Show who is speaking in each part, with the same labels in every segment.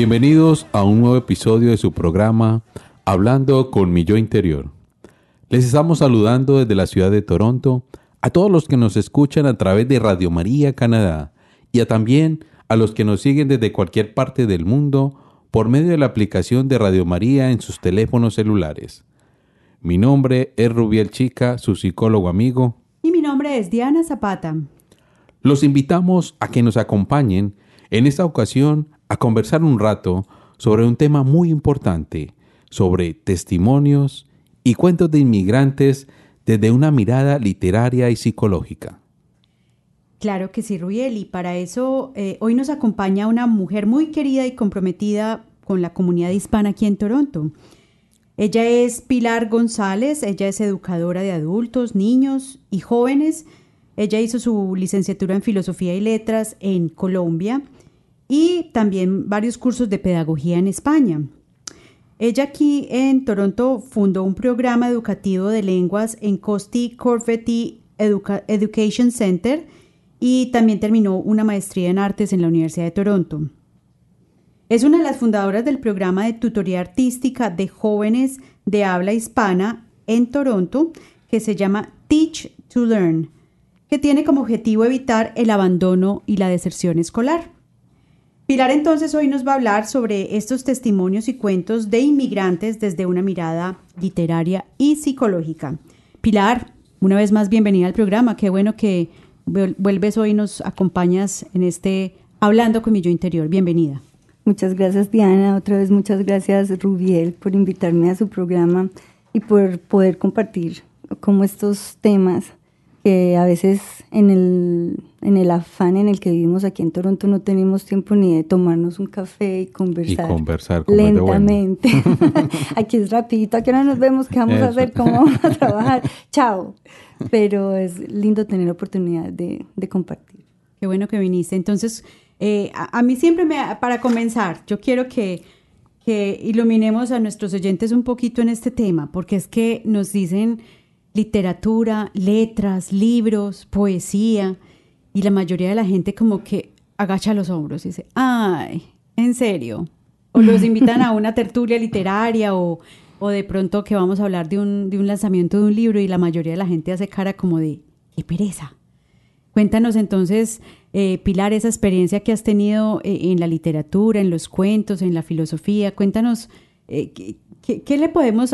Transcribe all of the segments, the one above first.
Speaker 1: Bienvenidos a un nuevo episodio de su programa Hablando con mi yo interior. Les estamos saludando desde la ciudad de Toronto a todos los que nos escuchan a través de Radio María Canadá y a también a los que nos siguen desde cualquier parte del mundo por medio de la aplicación de Radio María en sus teléfonos celulares. Mi nombre es Rubiel Chica, su psicólogo amigo.
Speaker 2: Y mi nombre es Diana Zapata.
Speaker 1: Los invitamos a que nos acompañen en esta ocasión a conversar un rato sobre un tema muy importante, sobre testimonios y cuentos de inmigrantes desde una mirada literaria y psicológica.
Speaker 2: Claro que sí, Rubiel, y para eso eh, hoy nos acompaña una mujer muy querida y comprometida con la comunidad hispana aquí en Toronto. Ella es Pilar González, ella es educadora de adultos, niños y jóvenes. Ella hizo su licenciatura en Filosofía y Letras en Colombia y también varios cursos de pedagogía en España. Ella aquí en Toronto fundó un programa educativo de lenguas en Costi Corfetti Education Center y también terminó una maestría en artes en la Universidad de Toronto. Es una de las fundadoras del programa de tutoría artística de jóvenes de habla hispana en Toronto que se llama Teach to Learn, que tiene como objetivo evitar el abandono y la deserción escolar. Pilar entonces hoy nos va a hablar sobre estos testimonios y cuentos de inmigrantes desde una mirada literaria y psicológica. Pilar, una vez más bienvenida al programa. Qué bueno que vuelves hoy y nos acompañas en este Hablando con mi yo interior. Bienvenida.
Speaker 3: Muchas gracias Diana, otra vez muchas gracias Rubiel por invitarme a su programa y por poder compartir como estos temas que a veces en el, en el afán en el que vivimos aquí en Toronto no tenemos tiempo ni de tomarnos un café y conversar,
Speaker 1: y conversar
Speaker 3: lentamente. aquí es rapidito, aquí no nos vemos, qué vamos a hacer, cómo vamos a trabajar, chao. Pero es lindo tener la oportunidad de, de compartir.
Speaker 2: Qué bueno que viniste. Entonces, eh, a, a, mí siempre me, para comenzar, yo quiero que, que iluminemos a nuestros oyentes un poquito en este tema, porque es que nos dicen literatura, letras, libros, poesía, y la mayoría de la gente como que agacha los hombros y dice, ay, ¿en serio? O los invitan a una tertulia literaria o, o de pronto que vamos a hablar de un, de un lanzamiento de un libro y la mayoría de la gente hace cara como de, qué pereza. Cuéntanos entonces, eh, Pilar, esa experiencia que has tenido eh, en la literatura, en los cuentos, en la filosofía. Cuéntanos, eh, ¿qué, qué, le podemos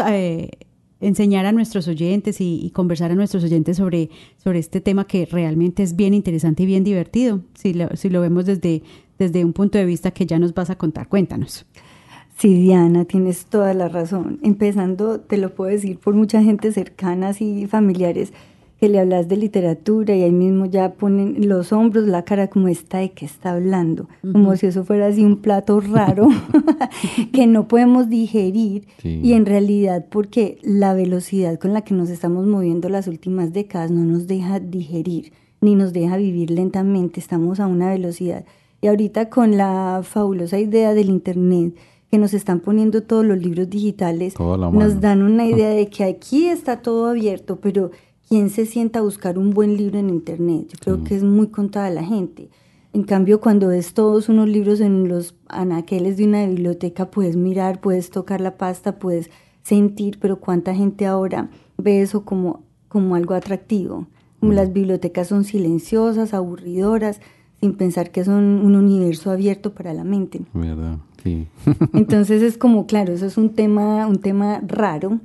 Speaker 2: enseñar a nuestros oyentes y, conversar a nuestros oyentes sobre, sobre este tema que realmente es bien interesante y bien divertido, si lo, si lo vemos desde, desde un punto de vista que ya nos vas a contar. Cuéntanos.
Speaker 3: Sí, Diana, tienes toda la razón. Empezando, te lo puedo decir por mucha gente cercana y familiares, que le hablas de literatura y ahí mismo ya ponen los hombros, la cara como está de qué está hablando, uh -huh. como si eso fuera así un plato raro que no podemos digerir sí. y en realidad porque la velocidad con la que nos estamos moviendo las últimas décadas no nos deja digerir ni nos deja vivir lentamente, estamos a una velocidad. Y ahorita con la fabulosa idea del Internet, que nos están poniendo todos los libros digitales, nos dan una idea de que aquí está todo abierto, pero ¿quién se sienta a buscar un buen libro en Internet? Yo creo mm. que es muy contada la gente. En cambio, cuando ves todos unos libros en los anaqueles de una biblioteca, puedes mirar, puedes tocar la pasta, puedes sentir, pero cuánta gente ahora ve eso como, como algo atractivo. Como mm. las bibliotecas son silenciosas, aburridoras, sin pensar que son un universo abierto para la mente.
Speaker 1: Verdad.
Speaker 3: Entonces es como, claro, eso es un tema, un tema raro,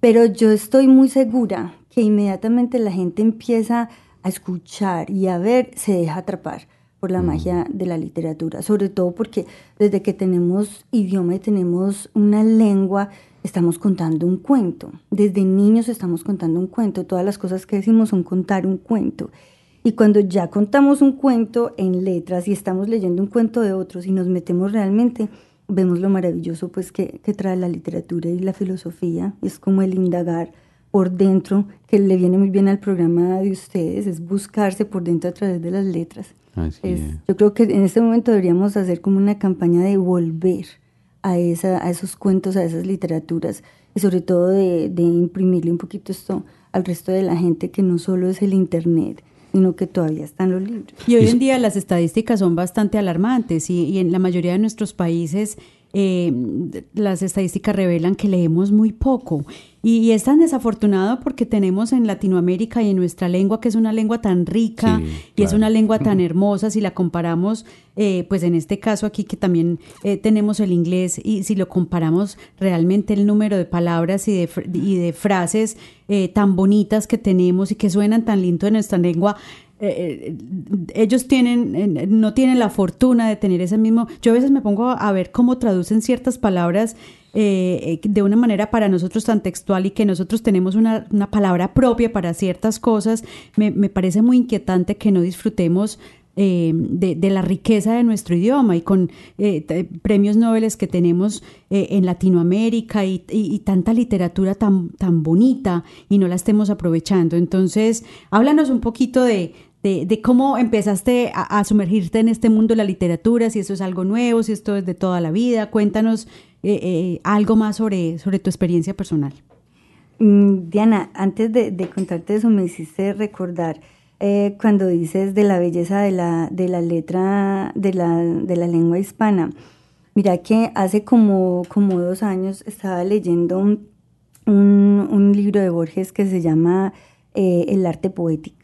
Speaker 3: pero yo estoy muy segura que inmediatamente la gente empieza a escuchar y a ver, se deja atrapar por la magia de la literatura, sobre todo porque desde que tenemos idioma y tenemos una lengua, estamos contando un cuento. Desde niños estamos contando un cuento. Todas las cosas que decimos son contar un cuento. Y cuando ya contamos un cuento en letras y estamos leyendo un cuento de otros y nos metemos realmente, vemos lo maravilloso pues que, que trae la literatura y la filosofía. Es como el indagar por dentro, que le viene muy bien al programa de ustedes, es buscarse por dentro a través de las letras. Yo creo que en este momento deberíamos hacer como una campaña de volver a, esa, a esos cuentos, a esas literaturas, y sobre todo de, de imprimirle un poquito esto al resto de la gente, que no solo es el Internet, sino que todavía están los libros.
Speaker 2: Y hoy en día las estadísticas son bastante alarmantes y, y en la mayoría de nuestros países eh, las estadísticas revelan que leemos muy poco. Y, es tan desafortunado porque tenemos en Latinoamérica y en nuestra lengua, que es una lengua tan rica y es una lengua tan hermosa, si la comparamos, eh, pues en este caso aquí que también eh, tenemos el inglés, y si lo comparamos realmente el número de palabras y de, y de frases eh, tan bonitas que tenemos y que suenan tan lindo en nuestra lengua, eh, eh, ellos tienen, eh, no tienen la fortuna de tener ese mismo. Yo a veces me pongo a ver cómo traducen ciertas palabras de una manera para nosotros tan textual y que nosotros tenemos una, palabra propia para ciertas cosas. Me, parece muy inquietante que no disfrutemos de, la riqueza de nuestro idioma y con premios Nobel que tenemos en Latinoamérica y, y, tanta literatura tan, tan bonita y no la estemos aprovechando. Entonces, háblanos un poquito de, de, cómo empezaste a, sumergirte en este mundo de la literatura, si eso es algo nuevo, si esto es de toda la vida. Cuéntanos eh, eh, algo más sobre, sobre tu experiencia personal.
Speaker 3: Mm, Diana, antes de, contarte eso, me hiciste recordar eh, cuando dices de la belleza de la, de la letra de la, de la lengua hispana. Mira que hace como, como dos años estaba leyendo un, un, libro de Borges que se llama El arte poético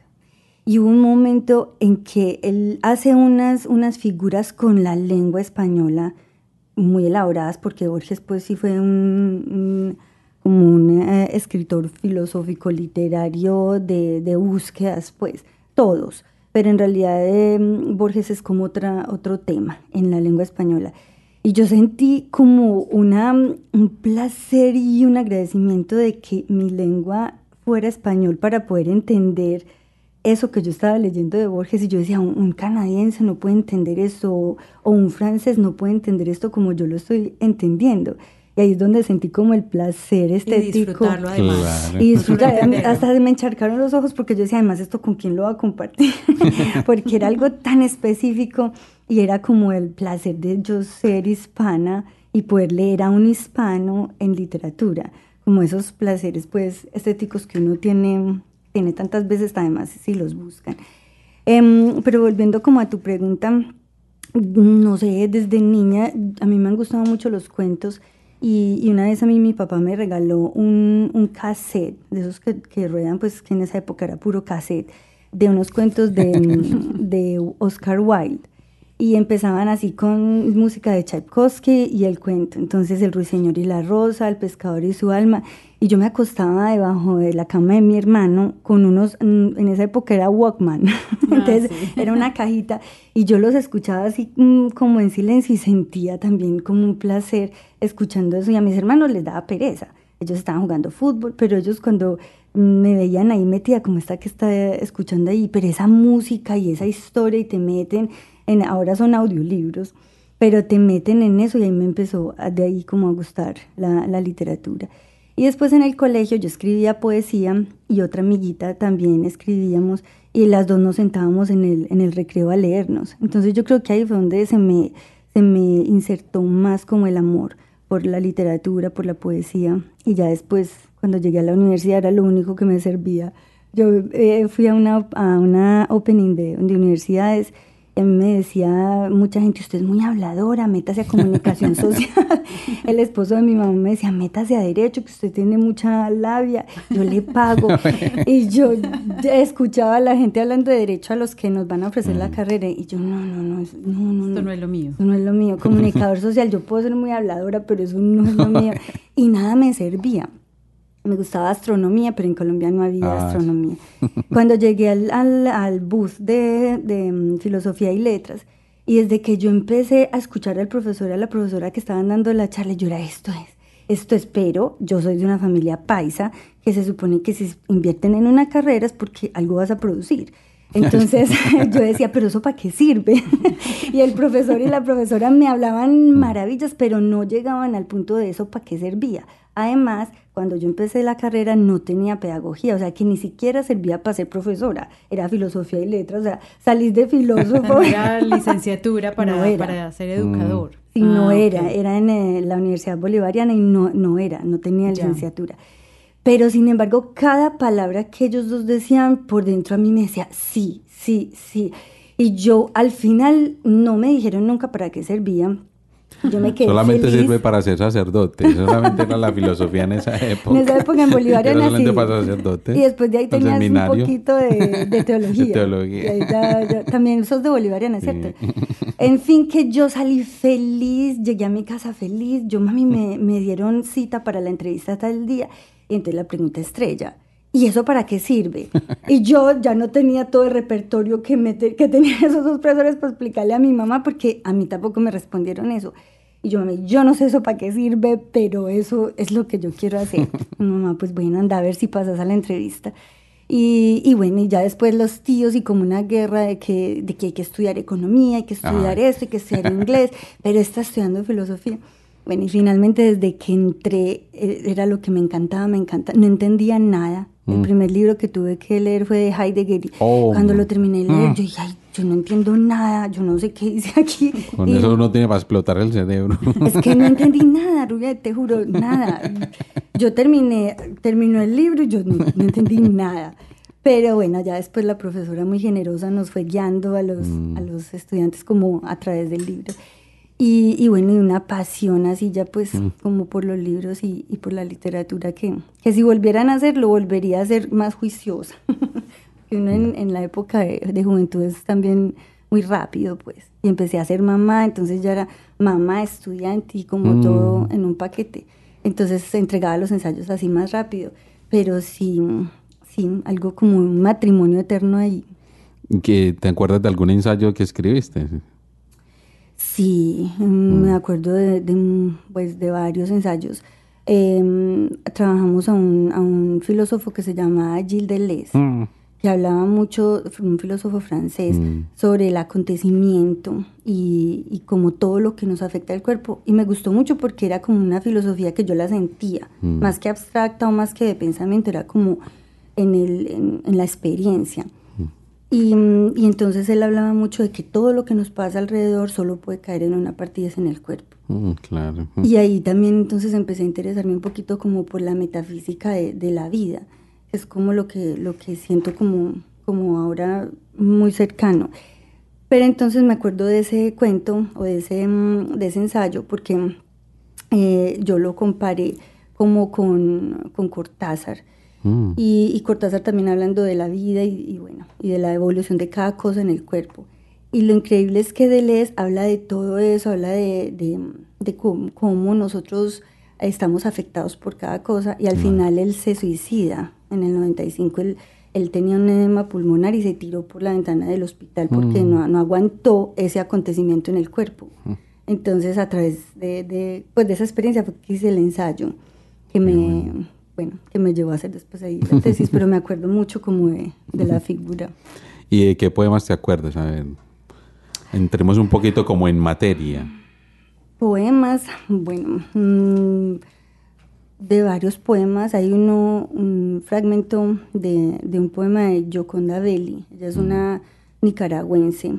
Speaker 3: y hubo un momento en que él hace unas, unas figuras con la lengua española muy elaboradas, porque Borges pues sí fue un, como un eh, escritor filosófico literario de, de, búsquedas, pues todos, pero en realidad eh, Borges es como otra, otro tema en la lengua española. Y yo sentí como una, un placer y un agradecimiento de que mi lengua fuera español para poder entender eso que yo estaba leyendo de Borges y yo decía, un, canadiense no puede entender esto o, un francés no puede entender esto como yo lo estoy entendiendo. Y ahí es donde sentí como el placer estético.
Speaker 2: Y disfrutarlo además.
Speaker 3: Y disfrutar, hasta me encharcaron los ojos porque yo decía, además, ¿esto con quién lo va a compartir? porque era algo tan específico y era como el placer de yo ser hispana y poder leer a un hispano en literatura. Como esos placeres, pues, estéticos que uno tiene tiene tantas veces, además, si los buscan. Em, pero volviendo como a tu pregunta, no sé, desde niña a mí me han gustado mucho los cuentos y, una vez a mí mi papá me regaló un, un cassette, de esos que, que, ruedan, pues que en esa época era puro cassette, de unos cuentos de, de Oscar Wilde y empezaban así con música de Tchaikovsky y el cuento. Entonces el ruiseñor y la rosa, el pescador y su alma. Y yo me acostaba debajo de la cama de mi hermano con unos, mm, en esa época era Walkman, ah, entonces era una cajita y yo los escuchaba así mm, como en silencio y sentía también como un placer escuchando eso y a mis hermanos les daba pereza. Ellos estaban jugando fútbol, pero ellos cuando me veían ahí metida como está que está escuchando ahí, pero esa música y esa historia y te meten ahora son audiolibros, pero te meten en eso y ahí me empezó de ahí como a gustar la, la literatura. Y después en el colegio yo escribía poesía y otra amiguita también escribíamos y las dos nos sentábamos en el, en el recreo a leernos. Entonces yo creo que ahí fue donde se me, se me insertó más como el amor por la literatura, por la poesía. Y ya después, cuando llegué a la universidad, era lo único que me servía. Yo eh, fui a una, a una opening de, de universidades me decía mucha gente, usted es muy habladora, métase a comunicación social. El esposo de mi mamá me decía, métase a derecho, que usted tiene mucha labia, yo le pago. y yo escuchaba a la gente hablando de derecho a los que nos van a ofrecer la mm. carrera y yo, no, no, no, no, no.
Speaker 2: Esto no es lo mío.
Speaker 3: Esto no es lo mío. Comunicador social, yo puedo ser muy habladora, pero eso no es lo mío. Y nada me servía me gustaba astronomía, pero en Colombia no había ah, astronomía. Cuando llegué al, al, bus de, de, mm, filosofía y letras, y desde que yo empecé a escuchar al profesor y a la profesora que estaban dando la charla, yo era esto es, esto es, pero yo soy de una familia paisa que se supone que si invierten en una carrera es porque algo vas a producir. Entonces yo decía, pero eso para qué sirve? y el profesor y la profesora me hablaban mm. maravillas, pero no llegaban al punto de eso para qué servía. Además, cuando yo empecé la carrera no tenía pedagogía, o sea que ni siquiera servía para ser profesora, era filosofía y letras, o sea, salís de filósofo.
Speaker 2: era licenciatura para, para ser educador.
Speaker 3: Sí, no ah, era, era en eh, la Universidad Bolivariana y no, no era, no tenía licenciatura. Pero sin embargo, cada palabra que ellos dos decían por dentro a mí me decía, sí, sí, sí. Y yo al final no me dijeron nunca para qué servía, yo me quedé
Speaker 1: Solamente sirve para ser sacerdote. Solamente era la filosofía en esa época.
Speaker 3: En esa época en Bolívar era solamente para sacerdote. Y después de ahí tenías un poquito de, teología.
Speaker 1: De teología.
Speaker 3: también sos de Bolivariana, ¿cierto? En fin, que yo salí feliz, llegué a mi casa feliz. Yo, mami, me, me dieron cita para la entrevista tal día. Y entonces la pregunta estrella. ¿Y eso para qué sirve? Y yo ya no tenía todo el repertorio que, me que tenían esos dos profesores para explicarle a mi mamá, porque a mí tampoco me respondieron eso. Y yo, mami, yo no sé eso para qué sirve, pero eso es lo que yo quiero hacer. mamá, pues bueno, anda a ver si pasas a la entrevista. Y, y, bueno, y ya después los tíos y como una guerra de que, de que hay que estudiar economía, hay que estudiar esto, hay que estudiar inglés, pero está estudiando filosofía. Bueno, y finalmente desde que entré eh, era lo que me encantaba, me encanta. No entendía nada. El mm. primer libro que tuve que leer fue de Heidegger. Oh, Cuando lo terminé de leer, mm. yo dije, ay, yo no entiendo nada, yo no sé qué dice aquí.
Speaker 1: Con eso uno tiene para explotar el cerebro.
Speaker 3: Es que no entendí nada, Rubia, te juro, nada. Yo terminé, terminó el libro y yo no, entendí nada. Pero bueno, ya después la profesora muy generosa nos fue guiando a los, a mm. los estudiantes como a través del libro. Y, y, bueno, y una pasión así ya pues mm. como por los libros y, y, por la literatura que, que si volvieran a hacer, lo volvería a ser más juiciosa. uno en, en, la época de, de, juventud es también muy rápido pues. Y empecé a ser mamá, entonces ya era mamá, estudiante y como mm. todo en un paquete. Entonces entregaba los ensayos así más rápido. Pero sí, sí, algo como un matrimonio eterno ahí.
Speaker 1: ¿Que ¿Te acuerdas de algún ensayo que escribiste?
Speaker 3: Sí, mm, me mm. acuerdo de, pues, de varios ensayos. Em, trabajamos a un, a un, filósofo que se llama Gilles Deleuze, mm. Que hablaba mucho, un filósofo francés, sobre el acontecimiento y, y, como todo lo que nos afecta al cuerpo. Y me gustó mucho porque era como una filosofía que yo la sentía, más que abstracta o más que de pensamiento, era como en, el, en la experiencia. Y, y, entonces él hablaba mucho de que todo lo que nos pasa alrededor solo puede caer en una es en el cuerpo.
Speaker 1: Mm, claro.
Speaker 3: Y ahí también entonces empecé a interesarme un poquito como por la metafísica de, de, la vida. Es como lo que, lo que siento como, como ahora muy cercano. Pero entonces me acuerdo de ese cuento o de ese, mm, de ese ensayo porque eh, yo lo comparé como con, con Cortázar Mm. Y, Cortázar también hablando de la vida y, bueno, y de la evolución de cada cosa en el cuerpo. Y lo increíble es que Deleuze habla de todo eso, habla de, de, cómo, nosotros estamos afectados por cada cosa y al final él se suicida. En el 95 él, él, tenía un edema pulmonar y se tiró por la ventana del hospital porque mm. no, no, aguantó ese acontecimiento en el cuerpo. Mm. Entonces a través de, pues de esa experiencia fue que hice el ensayo que me, bueno, que me llevó a hacer después ahí la tesis, pero me acuerdo mucho como de, de, la figura.
Speaker 1: ¿Y de qué poemas te acuerdas? A ver, entremos un poquito como en materia.
Speaker 3: Poemas, bueno, mm, de varios poemas. Hay uno, un fragmento de, de un poema de Yoconda Belli. Ella es una nicaragüense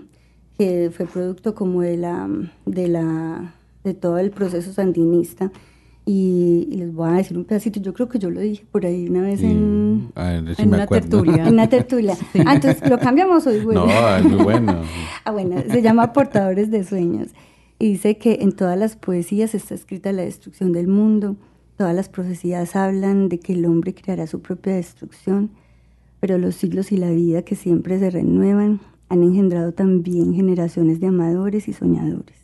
Speaker 3: que fue producto como de la, de la, de todo el proceso sandinista y, les voy a decir un pedacito. Yo creo que yo lo dije por ahí una vez en,
Speaker 2: en una tertulia.
Speaker 3: En una tertulia. Ah, entonces lo cambiamos hoy.
Speaker 1: Bueno. No, es muy bueno.
Speaker 3: ah, bueno, se llama Portadores de Sueños. Y dice que en todas las poesías está escrita la destrucción del mundo. Todas las profecías hablan de que el hombre creará su propia destrucción, pero los siglos y la vida que siempre se renuevan han engendrado también generaciones de amadores y soñadores,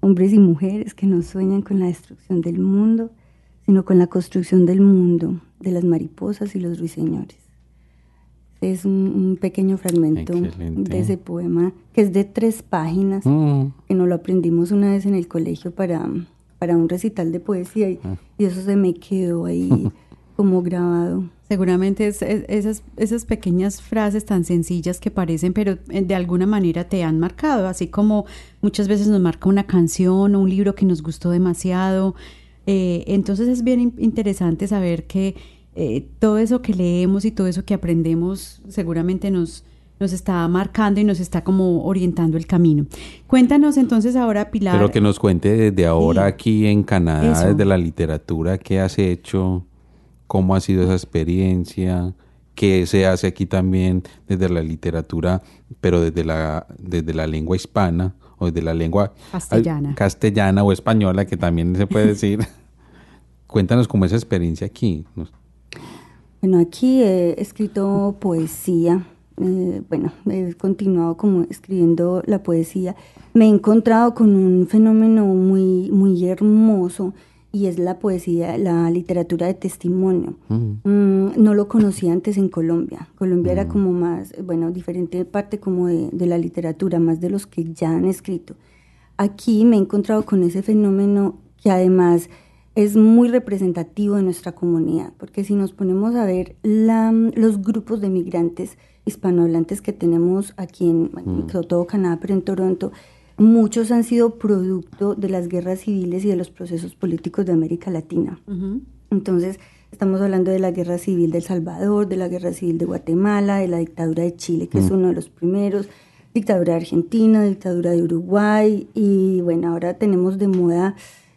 Speaker 3: hombres y mujeres que no sueñan con la destrucción del mundo, sino con la construcción del mundo, de las mariposas y los ruiseñores. Es un, pequeño fragmento de ese poema que es de tres páginas, mm. que nos lo aprendimos una vez en el colegio para, para un recital de poesía y, ah. y eso se me quedó ahí como grabado.
Speaker 2: Seguramente es, esas, esas pequeñas frases tan sencillas que parecen, pero eh, de alguna manera te han marcado, así como muchas veces nos marca una canción o un libro que nos gustó demasiado. Eh, entonces es bien interesante saber que eh, todo eso que leemos y todo eso que aprendemos seguramente nos, nos está marcando y nos está como orientando el camino. Cuéntanos entonces ahora, Pilar.
Speaker 1: Pero que nos cuente desde ahora aquí en Canadá, desde la literatura, qué has hecho cómo ha sido esa experiencia, qué se hace aquí también desde la literatura, pero desde la, desde la lengua hispana o desde la lengua
Speaker 2: castellana,
Speaker 1: castellana o española, que también se puede decir. Cuéntanos cómo es esa experiencia aquí.
Speaker 3: Bueno, aquí he escrito poesía. Eh, bueno, he continuado como escribiendo la poesía. Me he encontrado con un fenómeno muy, muy hermoso y es la poesía, la literatura de testimonio. Mm. Mm, no lo conocía antes en Colombia. Colombia era mm. como más, bueno, diferente parte como de, de, la literatura, más de los que ya han escrito. Aquí me he encontrado con ese fenómeno que además es muy representativo de nuestra comunidad, porque si nos ponemos a ver la, los grupos de migrantes hispanohablantes que tenemos aquí en, bueno, todo Canadá, pero en Toronto, muchos han sido producto de las guerras civiles y de los procesos políticos de América Latina. Entonces, estamos hablando de la guerra civil de El Salvador, de la guerra civil de Guatemala, de la dictadura de Chile, que es mm. uno de los primeros, dictadura de Argentina, dictadura de Uruguay, y bueno, ahora tenemos de moda,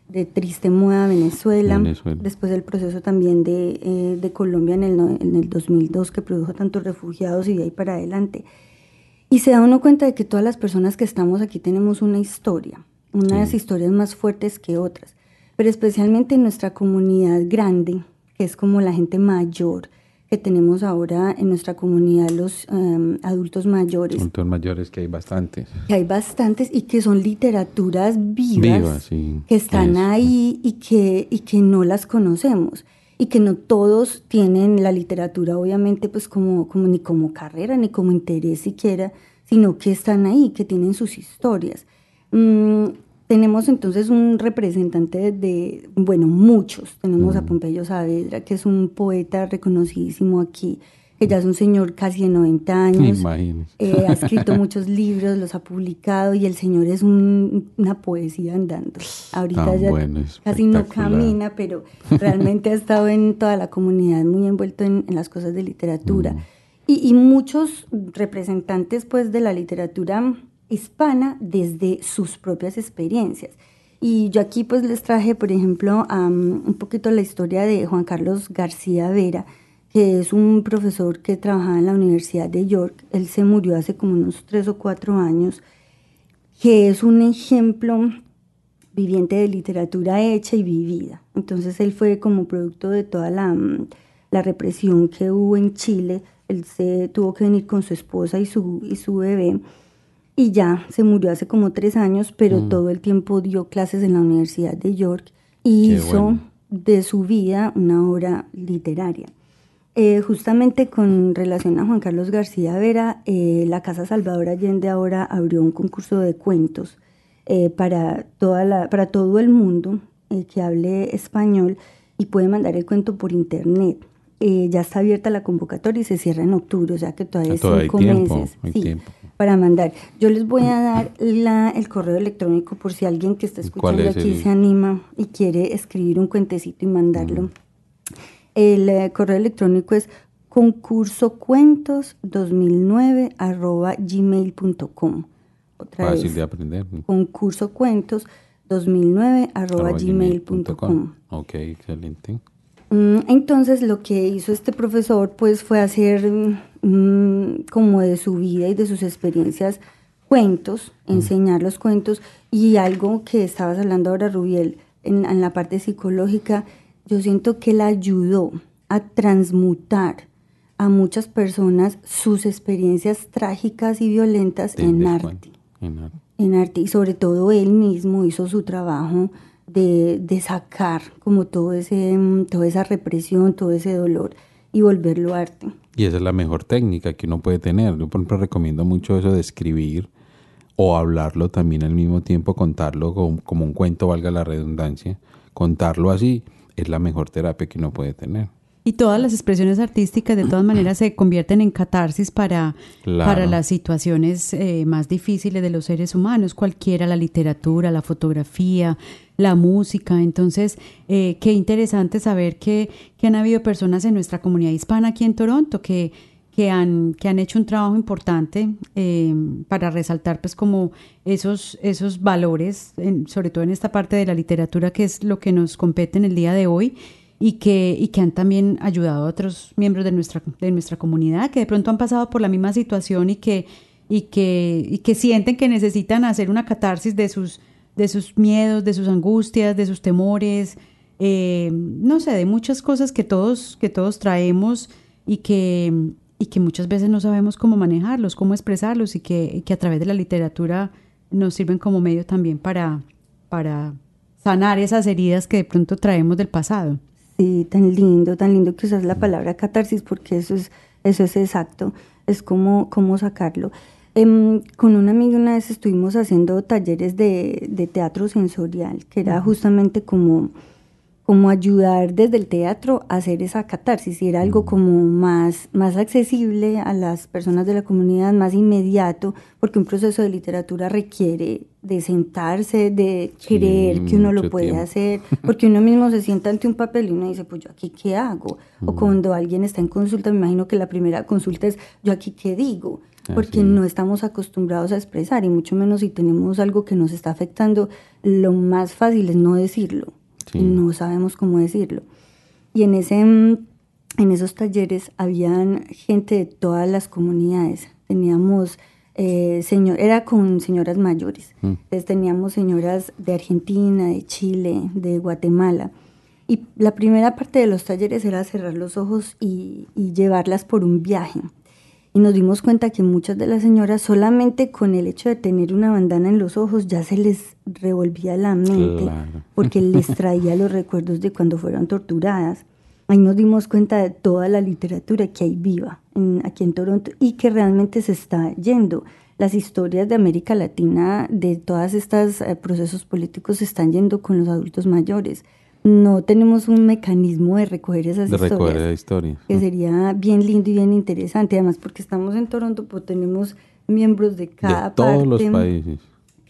Speaker 3: de triste moda Venezuela, después del proceso también de, eh, de Colombia en el, en el 2002 que produjo tantos refugiados y de ahí para adelante. Y se da uno cuenta de que todas las personas que estamos aquí tenemos una historia, unas historias más fuertes que otras, pero especialmente en nuestra comunidad grande, que es como la gente mayor que tenemos ahora en nuestra comunidad, los em, adultos mayores.
Speaker 1: Adultos mayores que hay bastantes.
Speaker 3: Que hay bastantes y que son literaturas vivas, que están ahí y que, y que no las conocemos y que no todos tienen la literatura, obviamente, pues como, como ni como carrera, ni como interés siquiera, sino que están ahí, que tienen sus historias. Mm, tenemos entonces un representante de, bueno, muchos. Tenemos a Pompeyo Saavedra, que es un poeta reconocidísimo aquí, que ya es un señor casi de 90 años. Eh, ha escrito muchos libros, los ha publicado y el señor es una poesía andando. Ahorita ya casi no camina, pero realmente ha estado en toda la comunidad, muy envuelto en, las cosas de literatura. Mm. Y, muchos representantes pues de la literatura hispana desde sus propias experiencias. Y yo aquí pues les traje, por ejemplo, un poquito la historia de Juan Carlos García Vera, que es un profesor que trabajaba en la Universidad de York. Él se murió hace como unos tres o cuatro años, que es un ejemplo viviente de literatura hecha y vivida. Entonces él fue como producto de toda la, mm, la represión que hubo en Chile. Él se tuvo que venir con su esposa y su, y su bebé y ya se murió hace como tres años, pero mm. todo el tiempo dio clases en la Universidad de York y hizo de su vida una obra literaria. Eh, justamente con relación a Juan Carlos García Vera, eh, la Casa Salvador Allende ahora abrió un concurso de cuentos eh, para, toda la, para todo el mundo que hable español y puede mandar el cuento por internet. Ya está abierta la convocatoria y se cierra en octubre, o sea que todavía hay cinco meses para mandar. Yo les voy a dar la, el correo electrónico por si alguien que está escuchando aquí se anima y quiere escribir un cuentecito y mandarlo. El eh, correo electrónico es concursocuentos2009 arroba gmail.com.
Speaker 1: Otra Fácil de aprender.
Speaker 3: Concursocuentos 2009 arroba gmail.com.
Speaker 1: Ok, excelente.
Speaker 3: Mm, entonces lo que hizo este profesor pues fue hacer mm, como de su vida y de sus experiencias cuentos, enseñar los cuentos y algo que estabas hablando ahora Rubiel en, en la parte psicológica, yo siento que él ayudó a transmutar a muchas personas sus experiencias trágicas y violentas en arte, en arte. En arte. Y sobre todo él mismo hizo su trabajo de, de, sacar como todo ese, toda esa represión, todo ese dolor y volverlo arte.
Speaker 1: Y esa es la mejor técnica que uno puede tener. Yo por ejemplo recomiendo mucho eso de escribir o hablarlo también al mismo tiempo, contarlo como, como un cuento, valga la redundancia. Contarlo así es la mejor terapia que uno puede tener.
Speaker 2: Y todas las expresiones artísticas de todas maneras se convierten en catarsis para, para las situaciones eh, más difíciles de los seres humanos, cualquiera, la literatura, la fotografía, la música. Entonces, eh, qué interesante saber que, que han habido personas en nuestra comunidad hispana aquí en Toronto que, que han, que han hecho un trabajo importante eh, para resaltar pues como esos, esos valores, sobre todo en esta parte de la literatura que es lo que nos compete en el día de hoy y que, y que han también ayudado a otros miembros de nuestra, de nuestra comunidad que de pronto han pasado por la misma situación y que, y que, y que sienten que necesitan hacer una catarsis de sus, de sus miedos, de sus angustias, de sus temores, eh, no sé, de muchas cosas que todos, que todos traemos y que, y que muchas veces no sabemos cómo manejarlos, cómo expresarlos y que, que a través de la literatura nos sirven como medio también para, para sanar esas heridas que de pronto traemos del pasado.
Speaker 3: Sí, tan lindo, tan lindo que usas la palabra catarsis porque eso es, eso es exacto, es como, cómo sacarlo. Em, con una amiga una vez estuvimos haciendo talleres de, de teatro sensorial, que era justamente como como ayudar desde el teatro a hacer esa catarsis y era algo como más, más accesible a las personas de la comunidad, más inmediato, porque un proceso de literatura requiere de sentarse, de creer que uno lo puede hacer, porque uno mismo se sienta ante un papel y uno dice, pues yo aquí qué hago, o cuando alguien está en consulta, me imagino que la primera consulta es, yo aquí qué digo, porque no estamos acostumbrados a expresar y mucho menos si tenemos algo que nos está afectando, lo más fácil es no decirlo no sabemos cómo decirlo. Y en, ese, en esos talleres habían gente de todas las comunidades. Teníamos, eh, señor, era con señoras mayores. Mm. Entonces teníamos señoras de Argentina, de Chile, de Guatemala. Y la primera parte de los talleres era cerrar los ojos y, y llevarlas por un viaje y nos dimos cuenta que muchas de las señoras solamente con el hecho de tener una bandana en los ojos ya se les revolvía la mente porque les traía los recuerdos de cuando fueron torturadas. Ahí nos dimos cuenta de toda la literatura que hay viva aquí en Toronto y que realmente se está yendo. Las historias de América Latina, de todos estos eh, procesos políticos, se están yendo con los adultos mayores no tenemos un mecanismo de recoger esas
Speaker 1: de
Speaker 3: historias.
Speaker 1: Recoger historias.
Speaker 3: Que sería bien lindo y bien interesante. Además, porque estamos en Toronto, pues tenemos miembros de cada
Speaker 1: de todos los países.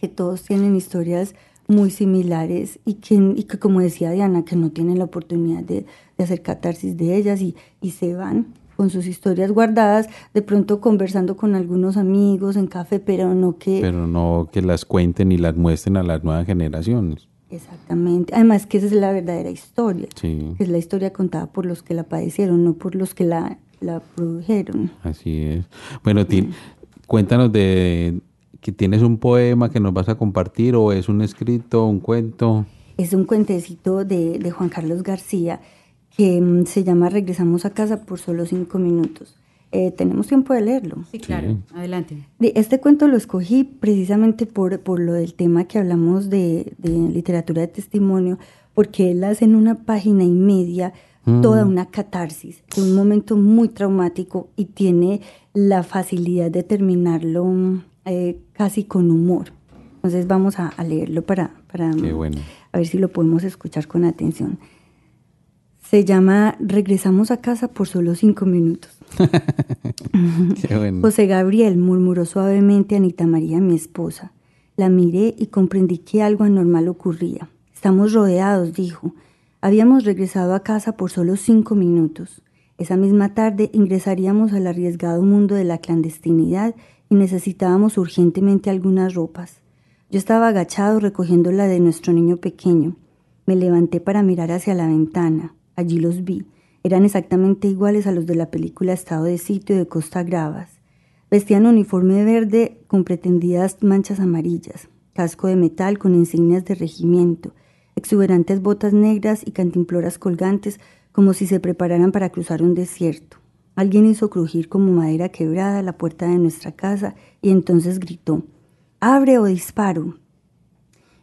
Speaker 3: Que todos tienen historias muy similares y que, y que, como decía Diana, que no tienen la oportunidad de, de hacer catarsis de ellas y, y se van con sus historias guardadas, de pronto conversando con algunos amigos en café, pero no que...
Speaker 1: Pero no que las cuenten y las muestren a las nuevas generaciones.
Speaker 3: Exactamente. Además que esa es la verdadera historia. es la historia contada por los que la padecieron, no por los que la, la produjeron.
Speaker 1: Así es. Bueno, cuéntanos de que tienes un poema que nos vas a compartir o es un escrito, un cuento.
Speaker 3: Es un cuentecito de, de Juan Carlos García que mm, se llama Regresamos a casa por solo cinco minutos. Eh, tenemos tiempo de leerlo.
Speaker 2: Sí, claro, adelante.
Speaker 3: Este cuento lo escogí precisamente por, por lo del tema que hablamos de, de, literatura de testimonio, porque él hace en una página y media mm. toda una catarsis de un momento muy traumático y tiene la facilidad de terminarlo eh, casi con humor. Entonces vamos a, a leerlo para, para
Speaker 1: bueno.
Speaker 3: a ver si lo podemos escuchar con atención. Se llama Regresamos a casa por solo cinco minutos. José Gabriel murmuró suavemente a Anita María, mi esposa. La miré y comprendí que algo anormal ocurría. Estamos rodeados, dijo. Habíamos regresado a casa por solo cinco minutos. Esa misma tarde ingresaríamos al arriesgado mundo de la clandestinidad y necesitábamos urgentemente algunas ropas. Yo estaba agachado recogiendo la de nuestro niño pequeño. Me levanté para mirar hacia la ventana. Allí los vi. Eran exactamente iguales a los de la película Estado de Sitio de Costa Gravas. Vestían uniforme verde con pretendidas manchas amarillas, casco de metal con insignias de regimiento, exuberantes botas negras y cantimploras colgantes como si se prepararan para cruzar un desierto. Alguien hizo crujir como madera quebrada la puerta de nuestra casa y entonces gritó Abre o disparo.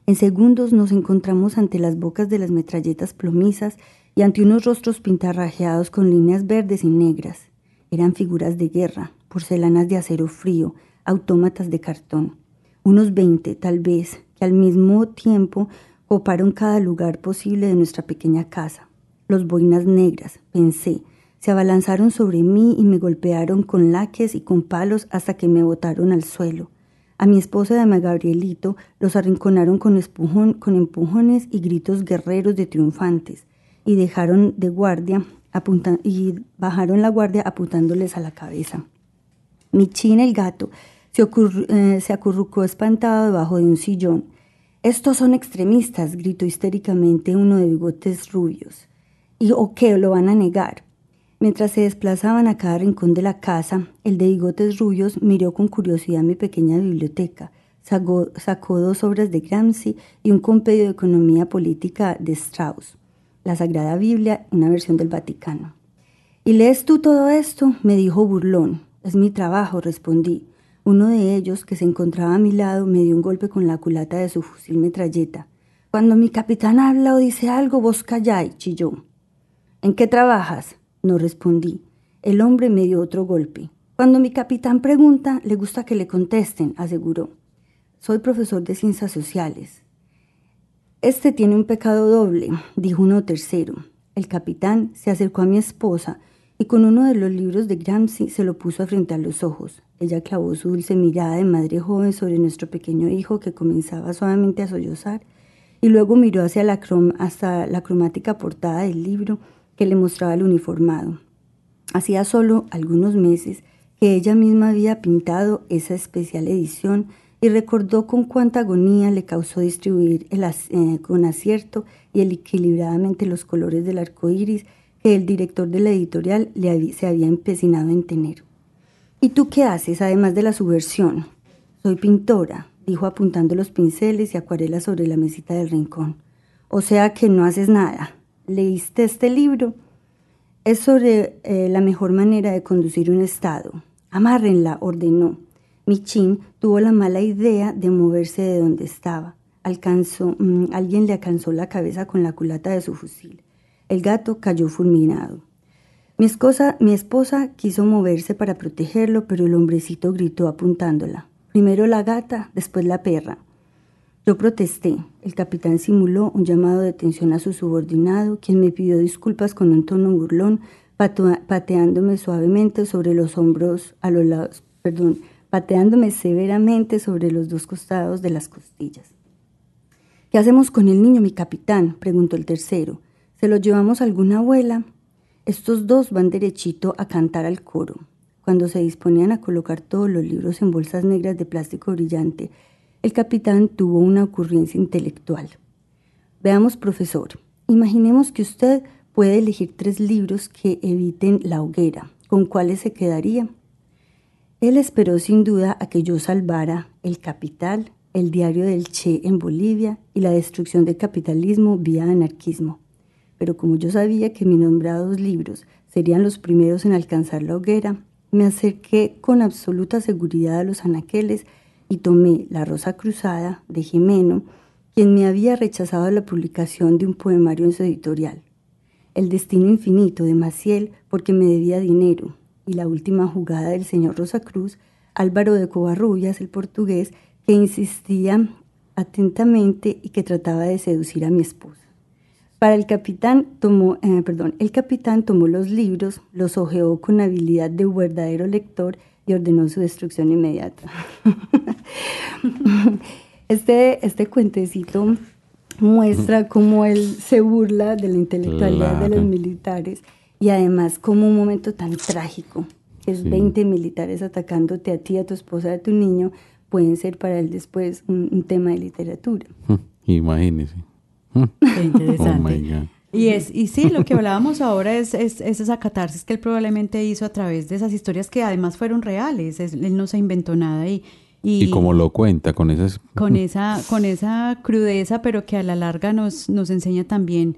Speaker 3: En segundos nos encontramos ante las bocas de las metralletas plomizas y ante unos rostros pintarrajeados con líneas verdes y negras. Eran figuras de guerra, porcelanas de acero frío, autómatas de cartón. Unos veinte, tal vez, que al mismo tiempo coparon cada lugar posible de nuestra pequeña casa. Los boinas negras, pensé, se abalanzaron sobre mí y me golpearon con laques y con palos hasta que me botaron al suelo. A mi esposa y a Gabrielito los arrinconaron con, con empujones y gritos guerreros de triunfantes y dejaron de guardia y bajaron la guardia apuntándoles a la cabeza. Mi china, el gato, se, eh, se acurrucó espantado debajo de un sillón. Estos son extremistas, gritó histéricamente uno de bigotes rubios. ¿Y o qué lo van a negar? Mientras se desplazaban a cada rincón de la casa, el de bigotes rubios miró con curiosidad mi pequeña biblioteca, sacó, sacó dos obras de Gramsci y un compendio de economía política de Strauss, la Sagrada Biblia, una versión del Vaticano. ¿Y lees tú todo esto? me dijo burlón. Es mi trabajo, respondí. Uno de ellos, que se encontraba a mi lado, me dio un golpe con la culata de su fusil metralleta. Cuando mi capitán habla o dice algo, vos calláis, chilló. ¿En qué trabajas? No respondí. El hombre me dio otro golpe. Cuando mi capitán pregunta, le gusta que le contesten, aseguró. Soy profesor de ciencias sociales. Este tiene un pecado doble, dijo uno tercero. El capitán se acercó a mi esposa y con uno de los libros de Gramsci se lo puso frente a los ojos. Ella clavó su dulce mirada de madre joven sobre nuestro pequeño hijo que comenzaba suavemente a sollozar y luego miró hacia la hasta la cromática portada del libro que le mostraba el uniformado. Hacía solo algunos meses que ella misma había pintado esa especial edición y recordó con cuánta agonía le causó distribuir eh, con acierto y equilibradamente los colores del arco iris que el director de la editorial se había empecinado en tener. ¿Y tú qué haces además de la subversión? Soy pintora, dijo apuntando los pinceles y acuarelas sobre la mesita del rincón. O sea que no haces nada. ¿Leíste este libro? Es sobre eh, la mejor manera de conducir un Estado. Amárrenla, ordenó. Michin tuvo la mala idea de moverse de donde estaba. Alcanzó, mm, alguien le alcanzó la cabeza con la culata de su fusil. El gato cayó fulminado. Mi esposa, mi esposa quiso moverse para protegerlo, pero el hombrecito gritó apuntándola. Primero la gata, después la perra. Yo protesté. El capitán simuló un llamado de atención a su subordinado, quien me pidió disculpas con un tono burlón, pateándome suavemente sobre los hombros a los lados, perdón, pateándome severamente sobre los dos costados de las costillas. ¿Qué hacemos con el niño, mi capitán? preguntó el tercero. ¿Se lo llevamos a alguna abuela? Estos dos van derechito a cantar al coro. Cuando se disponían a colocar todos los libros en bolsas negras de plástico brillante, el capitán tuvo una ocurrencia intelectual. Veamos, profesor, imaginemos que usted puede elegir tres libros que eviten la hoguera. ¿Con cuáles se quedaría? Él esperó sin duda a que yo salvara El Capital, el diario del Che en Bolivia y la destrucción del capitalismo vía anarquismo. Pero como yo sabía que mis nombrados libros serían los primeros en alcanzar la hoguera, me acerqué con absoluta seguridad a los anaqueles y tomé La Rosa Cruzada de Jimeno, quien me había rechazado la publicación de un poemario en su editorial. El destino infinito de Maciel porque me debía dinero y la última jugada del señor Rosa Cruz, Álvaro de Covarrubias, el portugués, que insistía atentamente y que trataba de seducir a mi esposa. Para el capitán tomó, eh, perdón, el capitán tomó los libros, los hojeó con habilidad de verdadero lector y ordenó su destrucción inmediata. este, este cuentecito muestra cómo él se burla de la intelectualidad de los militares y además como un momento tan trágico, es 20 militares atacándote a ti, a tu esposa, a tu niño, pueden ser para él después un, tema de literatura.
Speaker 1: Imagínese.
Speaker 2: Qué interesante. Oh y, es, y sí, lo que hablábamos ahora es, es, esa catarsis que él probablemente hizo a través de esas historias que además fueron reales. él no se inventó nada y,
Speaker 1: y, como lo cuenta, con esas...
Speaker 2: Con esa, con esa crudeza, pero que a la larga nos, nos enseña también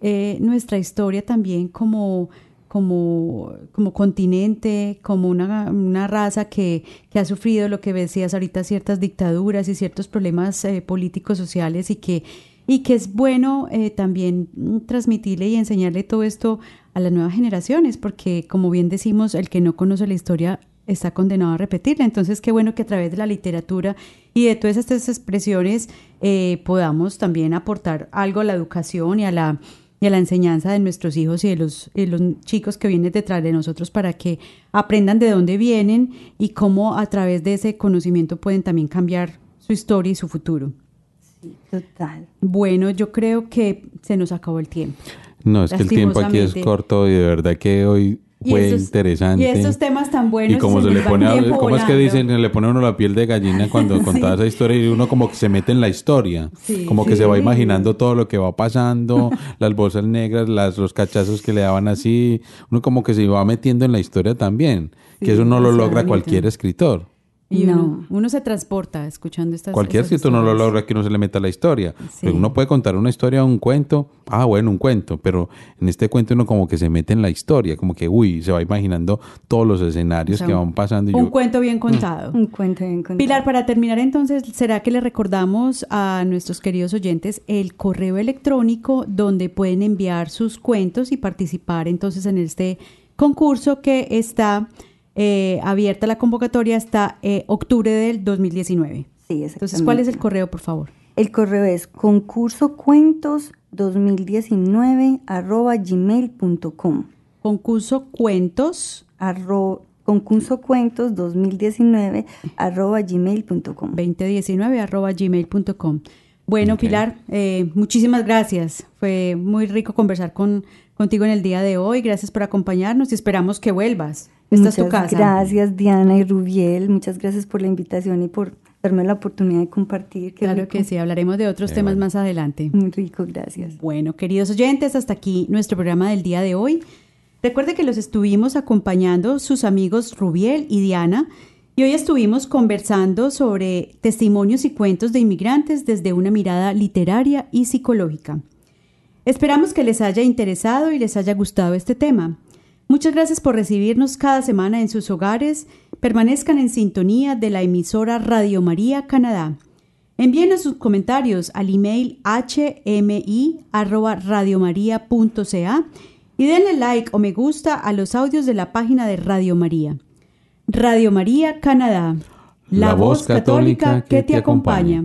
Speaker 2: eh, nuestra historia también como, como, como continente, como una, una raza que, que, ha sufrido lo que decías ahorita, ciertas dictaduras y ciertos problemas eh, políticos, sociales y que y que es bueno eh, también transmitirle y enseñarle todo esto a las nuevas generaciones, porque como bien decimos, el que no conoce la historia está condenado a repetirla. Entonces, qué bueno que a través de la literatura y de todas estas expresiones eh, podamos también aportar algo a la educación y a la, y a la enseñanza de nuestros hijos y de los, los chicos que vienen detrás de nosotros para que aprendan de dónde vienen y cómo a través de ese conocimiento pueden también cambiar su historia y su futuro.
Speaker 3: Total.
Speaker 2: Bueno, yo creo que se nos acabó el tiempo.
Speaker 1: No, es que el tiempo aquí es corto y de verdad que hoy fue interesante.
Speaker 2: Y estos temas tan buenos.
Speaker 1: Y como se, le pone, a, ¿cómo es que dicen? Le pone uno la piel de gallina cuando contaba esa historia y uno como que se mete en la historia. como que se va imaginando todo lo que va pasando, las bolsas negras, las, los cachazos que le daban así. Uno como que se va metiendo en la historia también. que eso no lo logra cualquier escritor.
Speaker 2: Y no. uno, se transporta escuchando estas
Speaker 1: Cualquier escritor no lo logra que uno se le meta la historia. uno puede contar una historia, un cuento, ah, bueno, un cuento, pero en este cuento uno como que se mete en la historia, como que, uy, se va imaginando todos los escenarios que van pasando.
Speaker 2: un cuento bien contado.
Speaker 3: un cuento bien contado.
Speaker 2: Pilar, para terminar entonces, ¿será que le recordamos a nuestros queridos oyentes el correo electrónico donde pueden enviar sus cuentos y participar entonces en este concurso que está eh, abierta la convocatoria hasta eh, octubre del 2019.
Speaker 3: Sí,
Speaker 2: Entonces, ¿cuál es el correo, por favor?
Speaker 3: El correo es concurso cuentos 2019 arroba gmail.com.
Speaker 2: Concurso cuentos
Speaker 3: concurso cuentos 2019 arroba gmail.com.
Speaker 2: 2019 arroba gmail.com. Bueno, Pilar, eh, muchísimas gracias. Fue muy rico conversar con, contigo en el día de hoy. Gracias por acompañarnos y esperamos que vuelvas.
Speaker 3: Esta tu casa. Gracias, Diana y Rubiel. Muchas gracias por la invitación y por darme la oportunidad de compartir.
Speaker 2: claro que sí, hablaremos de otros temas más adelante.
Speaker 3: Muy rico, gracias.
Speaker 2: Bueno, queridos oyentes, hasta aquí nuestro programa del día de hoy. Recuerde que los estuvimos acompañando sus amigos Rubiel y Diana y hoy estuvimos conversando sobre testimonios y cuentos de inmigrantes desde una mirada literaria y psicológica. Esperamos que les haya interesado y les haya gustado este tema. Muchas gracias por recibirnos cada semana en sus hogares. Permanezcan en sintonía de la emisora Radio María Canadá. Envíenos sus comentarios al email hmi@radiomaria.ca y denle like o me gusta a los audios de la página de Radio María. Radio María Canadá, la, voz católica, que, te acompaña.